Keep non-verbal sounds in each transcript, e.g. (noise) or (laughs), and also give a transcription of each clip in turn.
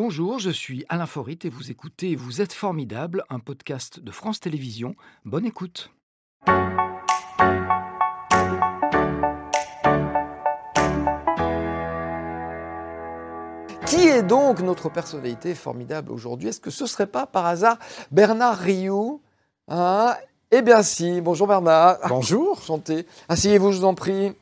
Bonjour, je suis Alain Forit et vous écoutez Vous êtes formidable, un podcast de France Télévisions. Bonne écoute. Qui est donc notre personnalité formidable aujourd'hui? Est-ce que ce serait pas par hasard Bernard Rioux? Hein? Eh bien si, bonjour Bernard. Bonjour. Enchanté. Asseyez-vous, je vous en prie.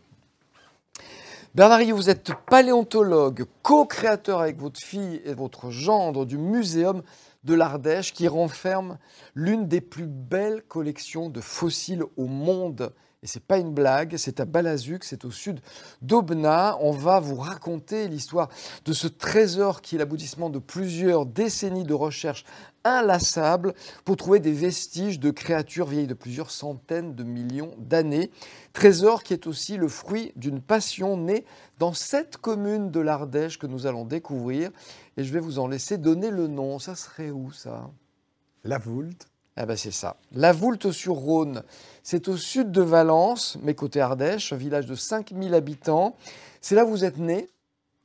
Bernard vous êtes paléontologue, co-créateur avec votre fille et votre gendre du Muséum de l'Ardèche qui renferme l'une des plus belles collections de fossiles au monde. Et c'est pas une blague, c'est à Balazuc, c'est au sud d'Aubenas. On va vous raconter l'histoire de ce trésor qui est l'aboutissement de plusieurs décennies de recherches inlassables pour trouver des vestiges de créatures vieilles de plusieurs centaines de millions d'années. Trésor qui est aussi le fruit d'une passion née dans cette commune de l'Ardèche que nous allons découvrir. Et je vais vous en laisser donner le nom. Ça serait où ça? La Voulte. Ah ben c'est ça. La Voulte-sur-Rhône, c'est au sud de Valence, mais côté Ardèche, un village de 5000 habitants. C'est là où vous êtes né,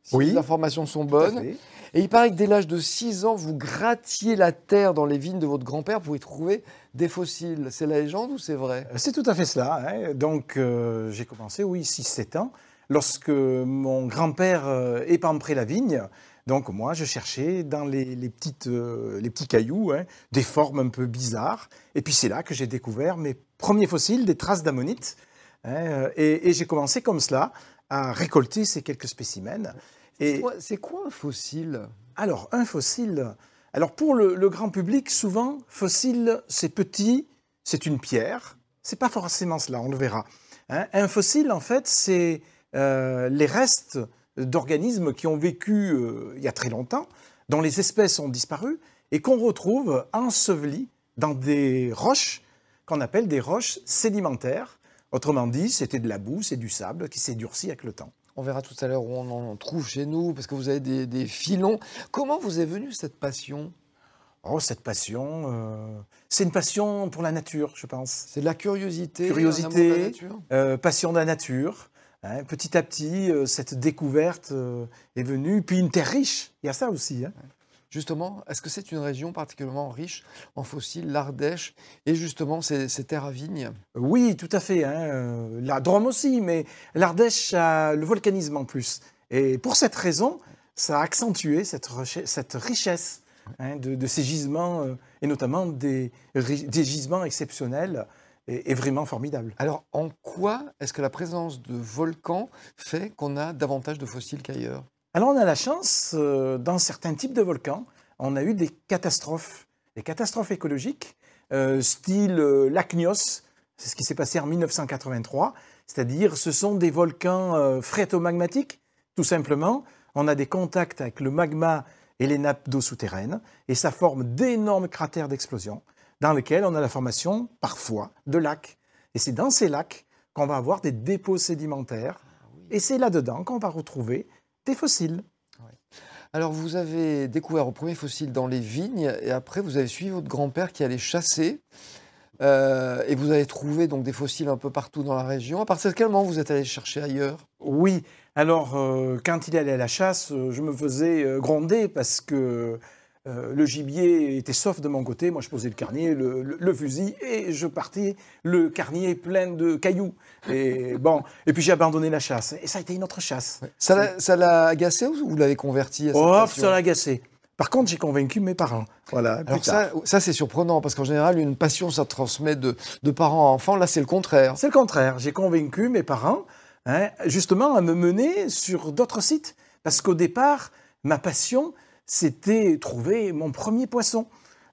si Oui. les informations sont bonnes. Et il paraît que dès l'âge de 6 ans, vous grattiez la terre dans les vignes de votre grand-père pour y trouver des fossiles. C'est la légende ou c'est vrai? C'est tout à fait cela. hein. Donc, euh, j'ai commencé, oui, 6-7 ans, lorsque mon grand-père euh, la vigne. Donc, moi, je cherchais dans les, petites, euh, les petits cailloux hein, des formes un peu bizarres. Et puis, c'est là que j'ai découvert mes premiers fossiles, des traces d'ammonite. hein, et et j'ai commencé comme cela à récolter ces quelques spécimens. Et, C'est quoi un fossile? Alors, un fossile. Alors, pour le, le grand public, souvent, fossile, c'est petit, c'est une pierre. C'est pas forcément cela, on le verra. Hein, un fossile, en fait, c'est euh, les restes d'organismes qui ont vécu euh, il y a très longtemps, dont les espèces ont disparu et qu'on retrouve ensevelis dans des roches qu'on appelle des roches sédimentaires. Autrement dit, c'était de la boue, c'est du sable qui s'est durci avec le temps. On verra tout à l'heure où on en trouve chez nous, parce que vous avez des, des filons. Comment vous est venue cette passion? Oh, cette passion, euh, c'est une passion pour la nature, je pense. C'est de la curiosité, Curiosité. un amour de la nature? Euh, passion de la nature. hein. Petit à petit, euh, cette découverte est venue. Puis une terre riche, il y a ça aussi. hein. Justement, est-ce que c'est une région particulièrement riche en fossiles, l'Ardèche, et justement ces, ces terres à vignes? Oui, tout à fait. hein. Euh, La Drôme aussi, mais l'Ardèche a le volcanisme en plus. Et pour cette raison, ça a accentué cette, richesse hein, de, de ces gisements, euh, et notamment des, des gisements exceptionnels et vraiment formidables. Alors, en quoi est-ce que la présence de volcans fait qu'on a davantage de fossiles qu'ailleurs? Alors on a la chance, euh, dans certains types de volcans, on a eu des catastrophes, des catastrophes écologiques, euh, style euh, l'Acnios, c'est ce qui s'est passé en 1983, c'est-à-dire ce sont des volcans euh, phréatomagmatiques, tout simplement. On a des contacts avec le magma et les nappes d'eau souterraines, et ça forme d'énormes cratères d'explosion, dans lesquels on a la formation, parfois, de lacs. Et c'est dans ces lacs qu'on va avoir des dépôts sédimentaires, et c'est là-dedans qu'on va retrouver des fossiles. Alors, vous avez découvert vos premiers fossiles dans les vignes, et après, vous avez suivi votre grand-père qui allait chasser, euh, et vous avez trouvé donc des fossiles un peu partout dans la région. À partir de quel moment vous êtes allé chercher ailleurs? Oui, alors euh, quand il allait à la chasse, euh, je me faisais gronder parce que euh, le gibier était sauf de mon côté. Moi, je posais le carnier, le, le- le fusil, et je partais le carnier plein de cailloux. Et (laughs) bon, et puis j'ai abandonné la chasse. Et ça a été une autre chasse. Ça l'a- Ça l'a agacé ou vous l'avez converti à cette Oh, passion ça l'a agacé. Par contre, j'ai convaincu mes parents. Voilà. Alors ça, ça c'est surprenant parce qu'en général, une passion, ça transmet de, de parents à enfants. Là, c'est le contraire. C'est le contraire. J'ai convaincu mes parents, hein, justement, à me mener sur d'autres sites. Parce qu'au départ, ma passion, c'était trouver mon premier poisson.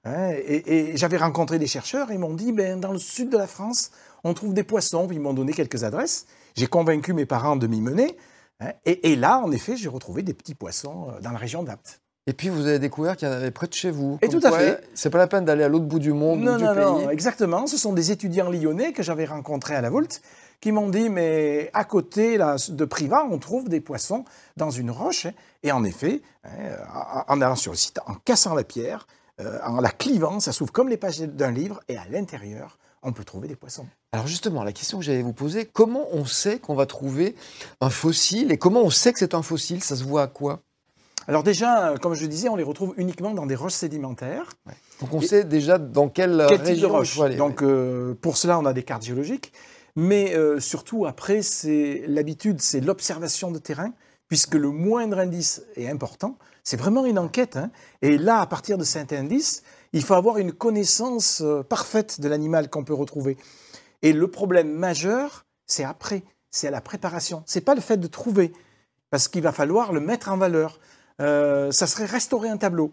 hein. et et j'avais rencontré des chercheurs, ils m'ont dit, ben, dans le sud de la France, on trouve des poissons. Puis ils m'ont donné quelques adresses. J'ai convaincu mes parents de m'y mener. hein. et, et là, en effet, j'ai retrouvé des petits poissons euh, dans la région d'Apt. Et puis, vous avez découvert qu'il y en avait près de chez vous. Et tout à quoi, fait. C'est pas la peine d'aller à l'autre bout du monde Non, ou du non, pays. non, exactement. Ce sont des étudiants lyonnais que j'avais rencontrés à la Volte qui m'ont dit, mais à côté là, de Privas, on trouve des poissons dans une roche. hein. Et en effet, hein, en allant sur le site, en cassant la pierre, euh, en la clivant, ça s'ouvre comme les pages d'un livre, et à l'intérieur, on peut trouver des poissons. Alors justement, la question que j'allais vous poser, comment on sait qu'on va trouver un fossile et comment on sait que c'est un fossile? Ça se voit à quoi? Alors déjà, comme je disais, on les retrouve uniquement dans des roches sédimentaires. Donc on sait déjà dans quelle, Quel type de région roche? aller. Donc euh, pour cela, on a des cartes géologiques. Mais euh, surtout, après, c'est l'habitude, c'est l'observation de terrain, puisque le moindre indice est important. C'est vraiment une enquête. hein. Et là, à partir de cet indice, il faut avoir une connaissance euh, parfaite de l'animal qu'on peut retrouver. Et le problème majeur, c'est après, c'est à la préparation. C'est pas le fait de trouver, parce qu'il va falloir le mettre en valeur. Euh, ça serait restaurer un tableau.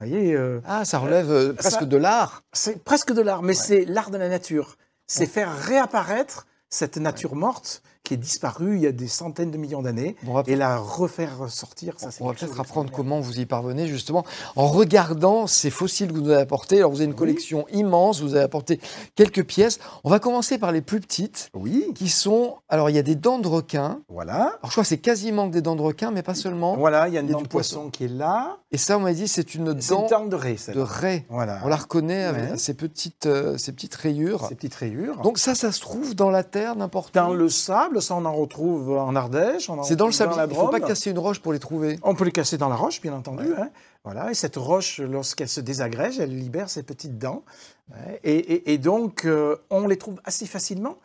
Vous voyez, euh, Ah, ça relève euh, presque ça- de l'art. c'est presque de l'art, mais c'est l'art de la nature. C'est faire réapparaître cette nature morte qui est disparue il y a des centaines de millions d'années et la refaire ressortir. Ça, c'est On va peut-être apprendre comment vous y parvenez justement en regardant ces fossiles que vous nous avez apportés. Alors vous avez une collection immense, vous avez apporté quelques pièces. On va commencer par les plus petites Oui, qui sont, alors il y a des dents de requin. voilà. Alors je crois que c'est quasiment que des dents de requin, mais pas seulement. Voilà, il y a une dent de poisson qui est là. Et ça, on m'a dit, c'est une dent de raie, de raie. Voilà. On la reconnaît avec ces petites, euh, ces petites rayures. Ces petites rayures. Donc ça, ça se trouve dans la terre n'importe dans où. le sable, ça on en retrouve en Ardèche. C'est dans le la Il ne faut pas casser une roche pour les trouver. On peut les casser dans la roche, bien entendu. hein. Voilà, et cette roche, lorsqu'elle se désagrège, elle libère ses petites dents. Ouais, Et, et- et donc, euh, on les trouve assez facilement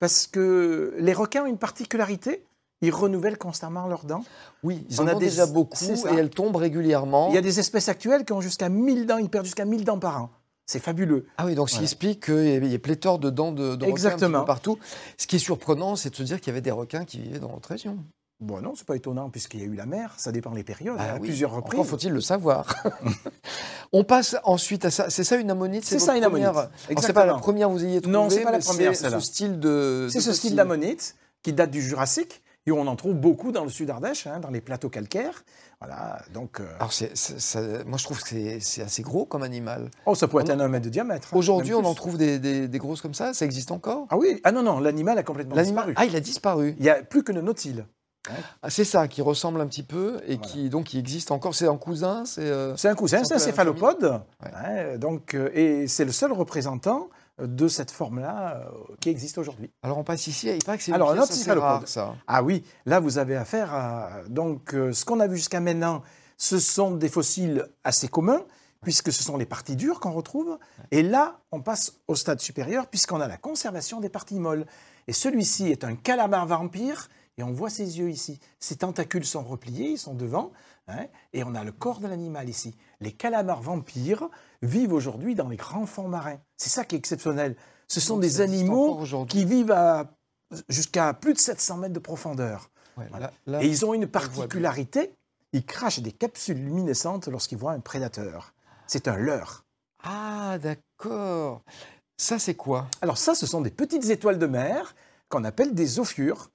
parce que les requins ont une particularité. Ils renouvellent constamment leurs dents. Oui, ils On en a ont des- déjà beaucoup et elles tombent régulièrement. Il y a des espèces actuelles qui ont jusqu'à 1000 dents. Ils perdent jusqu'à 1000 dents par an. C'est fabuleux. Ah oui, donc ce qui Voilà. explique qu'il y a pléthore de dents de, de requins un peu partout. Ce qui est surprenant, c'est de se dire qu'il y avait des requins qui vivaient dans notre région. Bon, non, c'est pas étonnant puisqu'il y a eu la mer. Ça dépend des périodes. Ah à oui, plusieurs Encore reprises. faut-il le savoir. (laughs) On passe ensuite à ça. C'est ça une ammonite C'est ça, une ammonite. première- C'est pas la première que vous ayez trouvée, Non, c'est pas la première, c'est ce style de. C'est ce style d'ammonite qui date du Jurassique et on en trouve beaucoup dans le sud Ardèche, hein, dans les plateaux calcaires. Voilà, donc, euh, Alors ça- moi je trouve que c'est- assez gros comme animal. oh, ça pourrait être un mètre de diamètre. hein, Aujourd'hui on en trouve des, des- des grosses comme ça, ça existe encore? Ah oui, ah non, non, l'animal a complètement disparu. Ah il a disparu. Il n'y a plus que le nautile. Ah, c'est ça qui ressemble un petit peu et Voilà. qui donc qui existe encore. C'est un cousin, c'est. euh, C'est un cousin, C'est un céphalopode. Ouais. hein, donc, euh, et c'est le seul représentant de cette forme-là euh, qui existe aujourd'hui. Alors on passe ici. Il paraît que c'est Alors, un pièce rare, ça. Ah oui, là vous avez affaire à donc euh, ce qu'on a vu jusqu'à maintenant, ce sont des fossiles assez communs puisque ce sont les parties dures qu'on retrouve et là on passe au stade supérieur puisqu'on a la conservation des parties molles. Et celui-ci est un calamar vampire et on voit ses yeux ici. Ses tentacules sont repliés, ils sont devant hein, et on a le corps de l'animal ici. Les calamars vampires vivent aujourd'hui dans les grands fonds marins. C'est ça qui est exceptionnel. Ce sont Donc, des animaux qui vivent à jusqu'à plus de 700 mètres de profondeur. Ouais, Voilà. là- là, Et ils ont une particularité, ils crachent des capsules luminescentes lorsqu'ils voient un prédateur. C'est un leurre. Ah d'accord. Ça c'est quoi? Alors ça, ce sont des petites étoiles de mer qu'on appelle des ophiures.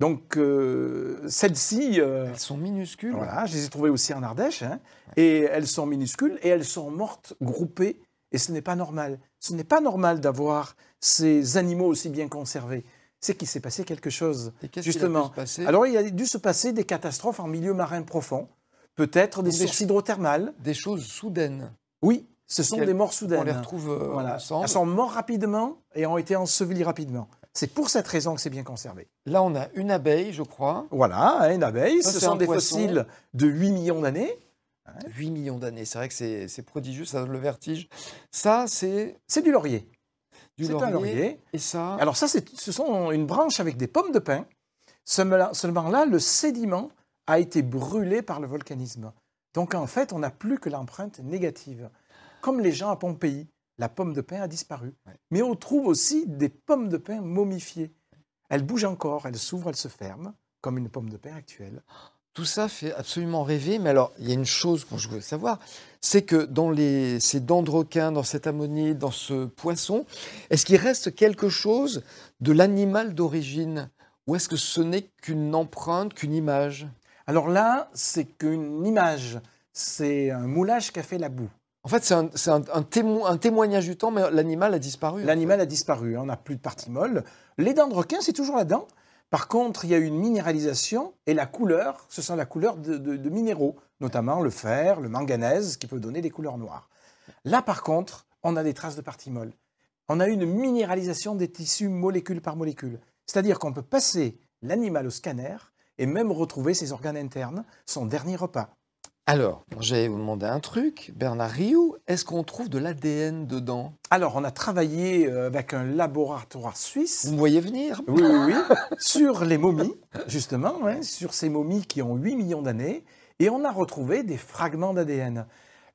Donc euh, celles-ci, euh, Elles sont minuscules. voilà, je les ai trouvées aussi en Ardèche, hein, et elles sont minuscules et elles sont mortes groupées, et ce n'est pas normal. Ce n'est pas normal d'avoir ces animaux aussi bien conservés. C'est qu'il s'est passé quelque chose. Et Justement. se Alors, il a dû se passer des catastrophes en milieu marin profond, peut-être des des sources hydrothermales. des choses soudaines. Oui, ce sont des morts On soudaines. les retrouve euh, Voilà. ensemble. Elles sont mortes rapidement et ont été ensevelies rapidement. C'est pour cette raison que c'est bien conservé. Là on a une abeille, je crois. Voilà, une abeille, Ça, ce sont des poisson. fossiles de 8 millions d'années. 8 millions d'années. C'est vrai que c'est prodigieux, ça donne le vertige. Ça c'est C'est du laurier. du C'est laurier. un laurier. Et ça Alors ça, ce sont une branche avec des pommes de pin. Seulement là, le sédiment a été brûlé par le volcanisme. Donc en fait, on n'a plus que l'empreinte négative. Comme les gens à Pompéi, la pomme de pin a disparu. Ouais. Mais on trouve aussi des pommes de pin momifiées. Elles bougent encore, elles s'ouvrent, elles se ferment, comme une pomme de pin actuelle. Tout ça fait absolument rêver, mais alors il y a une chose que je voulais savoir, c'est que dans les, ces dents de requin, dans cette ammonite, dans ce poisson, est-ce qu'il reste quelque chose de l'animal d'origine? Ou est-ce que ce n'est qu'une empreinte, qu'une image? Alors là, c'est qu'une image, c'est un moulage qu'a fait la boue. En fait, c'est un, témoignage du temps, mais l'animal a disparu. L'animal a disparu, hein, on n'a plus de partie molle. Les dents de requin, c'est toujours la dent. Par contre, il y a une minéralisation et la couleur, ce sont la couleur de, minéraux, notamment le fer, le manganèse, qui peut donner des couleurs noires. Là, par contre, on a des traces de partie molle. On a une minéralisation des tissus molécule par molécule. C'est-à-dire qu'on peut passer l'animal au scanner et même retrouver ses organes internes, son dernier repas. Alors, j'allais vous demander un truc, Bernard Rioux, est-ce qu'on trouve de l'ADN dedans? Alors, on a travaillé euh, avec un laboratoire suisse. Vous me voyez venir? Oui, oui, oui. (laughs) sur les momies, justement, hein, sur ces momies qui ont 8 millions d'années. Et on a retrouvé des fragments d'ADN.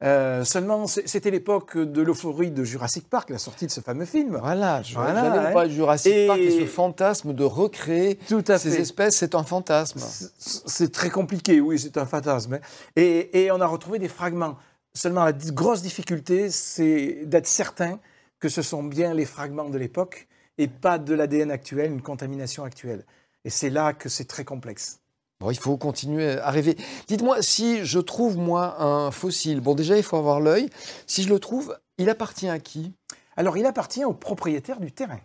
Euh, seulement, c'était l'époque de l'euphorie de Jurassic Park, la sortie de ce fameux film. Voilà, je voilà, hein. Jurassic Park et ce fantasme de recréer Tout à ces espèces, c'est un fantasme. C'est très compliqué, oui, c'est un fantasme. Hein. Et, et, on a retrouvé des fragments. Seulement, la grosse difficulté, c'est d'être certain que ce sont bien les fragments de l'époque et pas de l'ADN actuel, une contamination actuelle. Et c'est là que c'est très complexe il faut continuer à rêver. Dites-moi, si je trouve, moi, un fossile, bon, déjà, il faut avoir l'œil. Si je le trouve, il appartient à qui? Alors, il appartient au propriétaire du terrain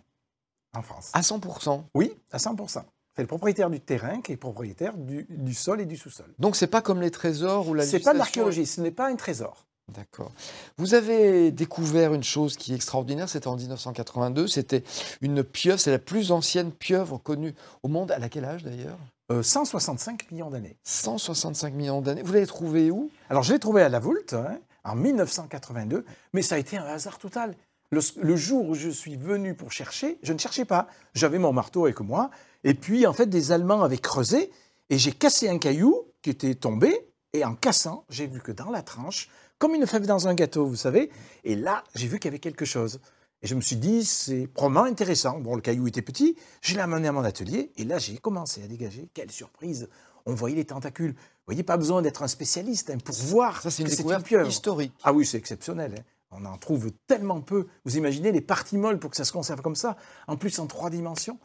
en France. À 100% Oui, à 100%. C'est le propriétaire du terrain qui est propriétaire du, sol et du sous-sol. Donc, c'est pas comme les trésors ou la C'est pas de l'archéologie, ce n'est pas un trésor. D'accord. Vous avez découvert une chose qui est extraordinaire, c'était en 1982, c'était une pieuvre, c'est la plus ancienne pieuvre connue au monde. À quel âge d'ailleurs? 165 euh, millions d'années. 165 millions d'années. Vous l'avez trouvé où? Alors, je l'ai trouvé à la Voulte, hein, en 1982, mais ça a été un hasard total. Le, jour où je suis venu pour chercher, je ne cherchais pas. J'avais mon marteau avec moi, et puis, en fait, des Allemands avaient creusé, et j'ai cassé un caillou qui était tombé, et en cassant, j'ai vu que dans la tranche, comme une fève dans un gâteau, vous savez, et là, j'ai vu qu'il y avait quelque chose. Et je me suis dit, c'est probablement intéressant. Bon, le caillou était petit, je l'ai amené à mon atelier, et là, j'ai commencé à dégager. Quelle surprise On voyait les tentacules. Vous voyez, pas besoin d'être un spécialiste hein, pour voir Ça, c'est une découverte historique. Ah oui, c'est exceptionnel. Hein. On en trouve tellement peu. Vous imaginez les parties molles pour que ça se conserve comme ça, en plus en trois dimensions.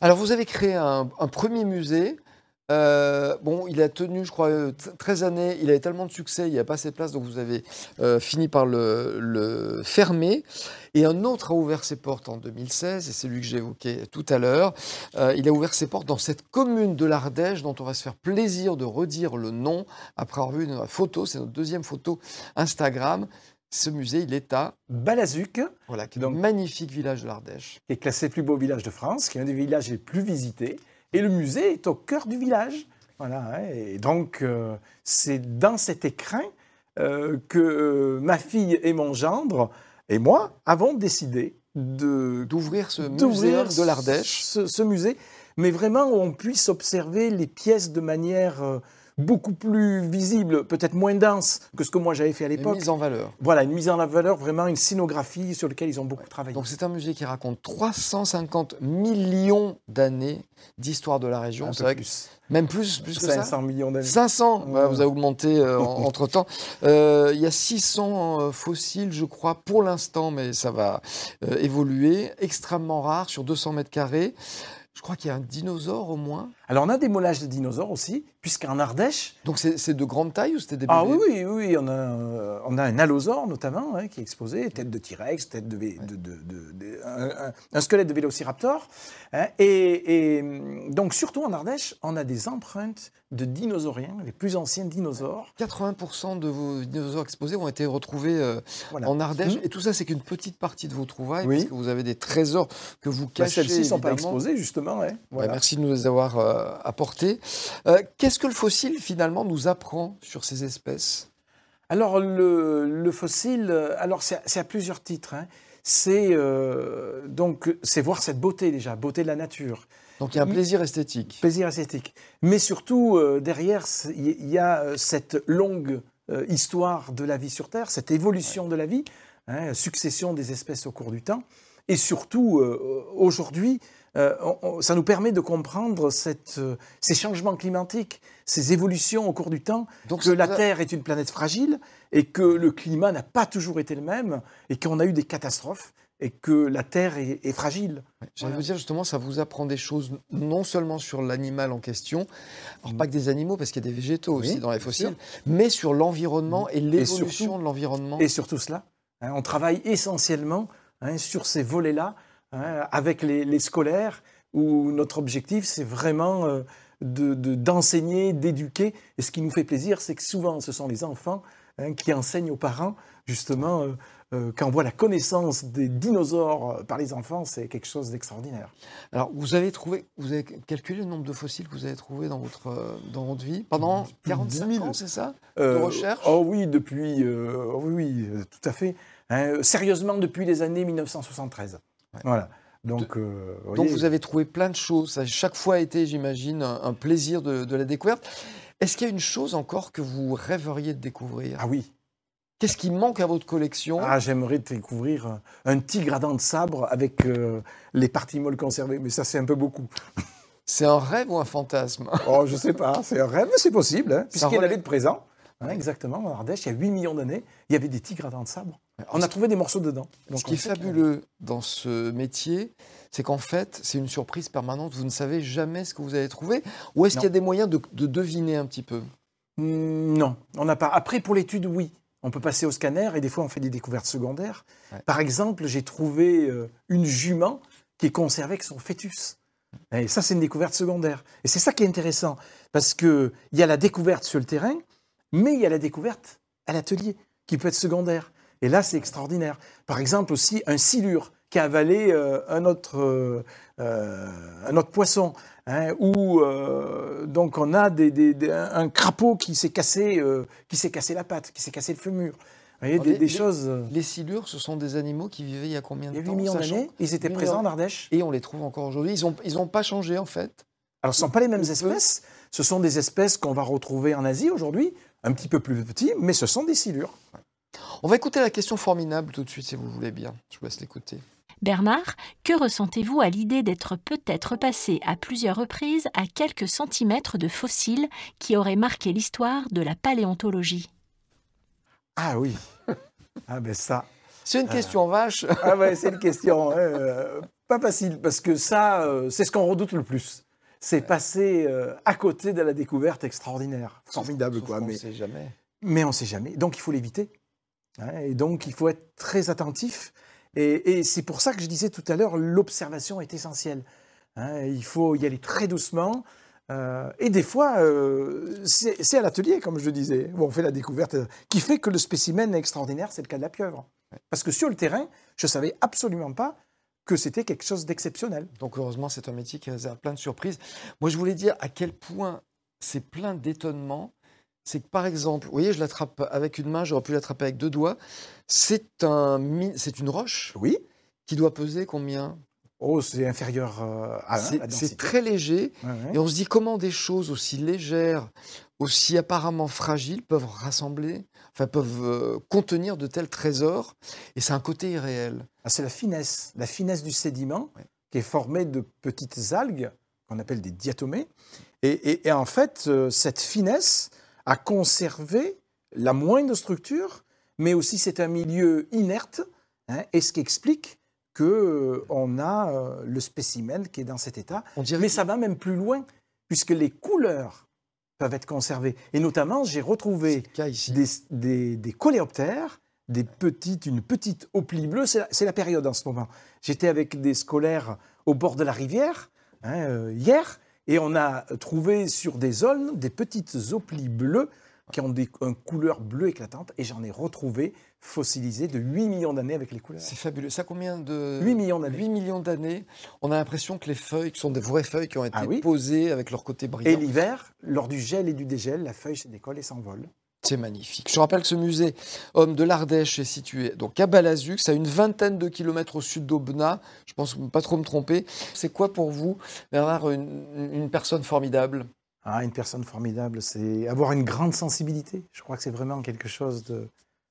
Alors, vous avez créé un premier musée euh, bon, il a tenu, je crois, 13 années. Il avait tellement de succès, il n'y a pas assez de place, donc vous avez euh, fini par le, fermer. Et un autre a ouvert ses portes en 2016, et c'est lui que j'ai évoqué tout à l'heure. Euh, il a ouvert ses portes dans cette commune de l'Ardèche, dont on va se faire plaisir de redire le nom après avoir vu une photo. C'est notre deuxième photo Instagram. Ce musée, il est à Balazuc. Voilà, qui est un magnifique village de l'Ardèche. Qui est classé plus beau village de France, qui est un des villages les plus visités. Et le musée est au cœur du village. Voilà, hein, et donc, euh, c'est dans cet écrin euh, que euh, ma fille et mon gendre et moi avons décidé d'ouvrir ce musée de l'Ardèche. Ce, musée, mais vraiment où on puisse observer les pièces de manière beaucoup plus visible, peut-être moins dense que ce que moi j'avais fait à l'époque. Une mise en valeur. Voilà, une mise en valeur, vraiment une scénographie sur laquelle ils ont beaucoup travaillé. Donc c'est un musée qui raconte 350 millions d'années d'histoire de la région. C'est vrai plus. Même plus, plus que 500 millions d'années. 500 Vous avez augmenté euh, (laughs) entre-temps. Euh, il y a 600 euh, fossiles, je crois, pour l'instant, mais ça va évoluer. Extrêmement rare, sur 200 mètres carrés. Je crois qu'il y a un dinosaure au moins. Alors on a des mollages de dinosaures aussi, puisqu'en Ardèche. Donc c'est de grande taille ou c'était des Ah oui, oui, oui. On a, euh, on a un allosaure notamment hein, qui est exposé, tête de T-Rex, tête de, de, un, squelette de vélociraptor. Hein, et, et, donc surtout en Ardèche, on a des empreintes de dinosauriens, les plus anciens dinosaures. 80% de vos dinosaures exposés ont été retrouvés euh, en Ardèche. Mmh. Et tout ça, c'est qu'une petite partie de vos trouvailles, oui. parce que vous avez des trésors que vous bah, cachez. Celles-ci ne sont pas exposées, justement. merci de nous les avoir euh, apportés. Euh, qu'est-ce que le fossile, finalement, nous apprend sur ces espèces? Alors, le, fossile, alors c'est à plusieurs titres. Hein. C'est donc c'est voir cette beauté déjà, beauté de la nature. Donc il y a un plaisir esthétique. Plaisir esthétique. Mais surtout, euh, derrière, il y a euh, cette longue euh, histoire de la vie sur Terre, cette évolution de la vie, hein, succession des espèces au cours du temps. Et surtout, aujourd'hui, ça nous permet de comprendre cette, ces changements climatiques, ces évolutions au cours du temps, Donc, que la Terre est une planète fragile et que le climat n'a pas toujours été le même et qu'on a eu des catastrophes et que la Terre est, fragile. J'allais vous dire justement, ça vous apprend des choses non seulement sur l'animal en question, alors pas que des animaux, parce qu'il y a des végétaux aussi dans les fossiles, mais sur l'environnement et l'évolution de l'environnement. Et sur tout cela, hein, on travaille essentiellement hein, sur ces volets-là, hein, avec les, scolaires, où notre objectif, c'est vraiment euh, d'enseigner, d'éduquer. Et ce qui nous fait plaisir, c'est que souvent, ce sont les enfants qui enseignent aux parents, justement, euh, euh, quand on voit la connaissance des dinosaures par les enfants, c'est quelque chose d'extraordinaire. Alors, vous avez trouvé, vous avez calculé le nombre de fossiles que vous avez trouvés dans votre, dans votre vie pendant 45 000. ans, c'est ça Euh, De recherche? Oh oui, depuis, oui, oui, tout à fait. Hein, sérieusement, depuis les années 1973. Ouais. Voilà. Donc, euh, Donc, voyez, vous avez trouvé plein de choses. Ça a chaque fois été, j'imagine, un, un plaisir de, de la découverte. Est-ce qu'il y a une chose encore que vous rêveriez de découvrir? Ah oui. Qu'est-ce qui manque à votre collection? Ah, j'aimerais découvrir un- tigre à dents de sabre avec euh, les parties molles conservées, mais ça, c'est un peu beaucoup. (laughs) C'est un rêve ou un fantasme? Oh, je sais pas, c'est un rêve, mais c'est possible, hein, puisqu'il relève- allait de présent. Hein, exactement, en Ardèche, il y a 8 millions d'années, il y avait des tigres à dents de sabre. On a trouvé des morceaux dedans. Donc, Ce qui est fabuleux dans ce métier, c'est qu'en fait, c'est une surprise permanente. Vous ne savez jamais ce que vous allez trouver. Ou est-ce qu'il y a des moyens de, de deviner un petit peu? Hmm, Non, on n'a pas. Après, pour l'étude, oui. On peut passer au scanner et des fois, on fait des découvertes secondaires. Ouais. Par exemple, j'ai trouvé euh, une jument qui est conservée avec son fœtus. Et ça, c'est une découverte secondaire. Et c'est ça qui est intéressant, parce qu'il y a la découverte sur le terrain, mais il y a la découverte à l'atelier, qui peut être secondaire. Et là, c'est extraordinaire. Par exemple, aussi, un silure qui a avalé euh, un, autre, euh, euh, un autre poisson. hein, ou euh, donc on a des, des- des- un crapaud qui s'est cassé, euh, qui s'est cassé la patte, qui s'est cassé le fémur. Vous voyez, des, les- choses. Les silures, ce sont des animaux qui vivaient il y a combien Il de y a temps 8 millions d'années, ils étaient présents en Ardèche. Et on les trouve encore aujourd'hui. Ils n'ont ils ont pas changé, en fait. Alors, ce ne sont pas les mêmes espèces. Ce sont des espèces qu'on va retrouver en Asie aujourd'hui, un petit peu plus petits, mais ce sont des silures. On va écouter la question formidable tout de suite, si vous voulez bien. Je vous laisse l'écouter. Bernard, que ressentez-vous à l'idée d'être peut-être passé à plusieurs reprises à quelques centimètres de fossiles qui auraient marqué l'histoire de la paléontologie? Ah oui. (laughs) Ah ben ça. C'est une question vache. (laughs) Ah ouais, c'est une question. euh, pas facile, parce que ça, euh, c'est ce qu'on redoute le plus. C'est passer euh, à côté de la découverte extraordinaire. Formidable, Sauf quoi. Mais, ne sait jamais. mais on ne sait jamais. Donc, il faut l'éviter. Hein, et donc, il faut être très attentif. Et, c'est pour ça que je disais tout à l'heure, l'observation est essentielle. Hein, il faut y aller très doucement. euh, et des fois, euh, c'est à l'atelier, comme je le disais, où on fait la découverte, euh, qui fait que le spécimen est extraordinaire, c'est le cas de la pieuvre. Parce que sur le terrain, je ne savais absolument pas que c'était quelque chose d'exceptionnel. Donc heureusement, c'est un métier qui réserve plein de surprises. Moi, je voulais dire à quel point c'est plein d'étonnements. C'est que par exemple, vous voyez, je l'attrape avec une main, j'aurais pu l'attraper avec deux doigts. C'est un, c'est une roche Oui. qui doit peser combien? Oh, c'est inférieur euh, à un, C'est très léger. Ouais, ouais. Et on se dit comment des choses aussi légères, aussi apparemment fragiles peuvent rassembler, enfin peuvent euh, contenir de tels trésors. Et c'est un côté irréel. Ah, c'est la finesse, la finesse du sédiment Ouais. qui est formée de petites algues qu'on appelle des diatomées. Et, et- et en fait, euh, cette finesse a conservé la moindre structure, mais aussi c'est un milieu inerte, hein, et ce qui explique que euh, on a euh, le spécimen qui est dans cet état. On dirait Mais que- ça va même plus loin, puisque les couleurs peuvent être conservées. Et notamment, j'ai retrouvé des, des, des coléoptères, des petites, une petite oplie bleue. C'est la, c'est la période en ce moment. J'étais avec des scolaires au bord de la rivière hein, euh, hier et on a trouvé sur des aulnes des petites oplies bleues qui ont des, une couleur bleue éclatante et j'en ai retrouvé fossilisées de 8 millions d'années avec les couleurs. C'est fabuleux. Ça combien de 8 millions d'années. 8 millions d'années. On a l'impression que les feuilles, qui sont des vraies feuilles qui ont été Ah oui. posées avec leur côté Et brillant. l'hiver, lors du gel et du dégel, la feuille se décolle et s'envole. C'est magnifique. Je rappelle que ce musée homme de l'Ardèche est situé donc à Balazux, à une vingtaine de kilomètres au sud d'Aubenas. Je pense pas trop me tromper. C'est quoi pour vous, Bernard, une, une personne formidable? Ah, une personne formidable, c'est avoir une grande sensibilité. Je crois que c'est vraiment quelque chose de,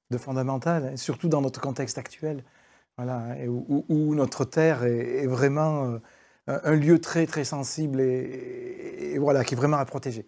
de fondamental, hein, surtout dans notre contexte actuel, voilà, où, notre terre est, est vraiment euh, un lieu très très sensible et, et- et voilà qui est vraiment à protéger.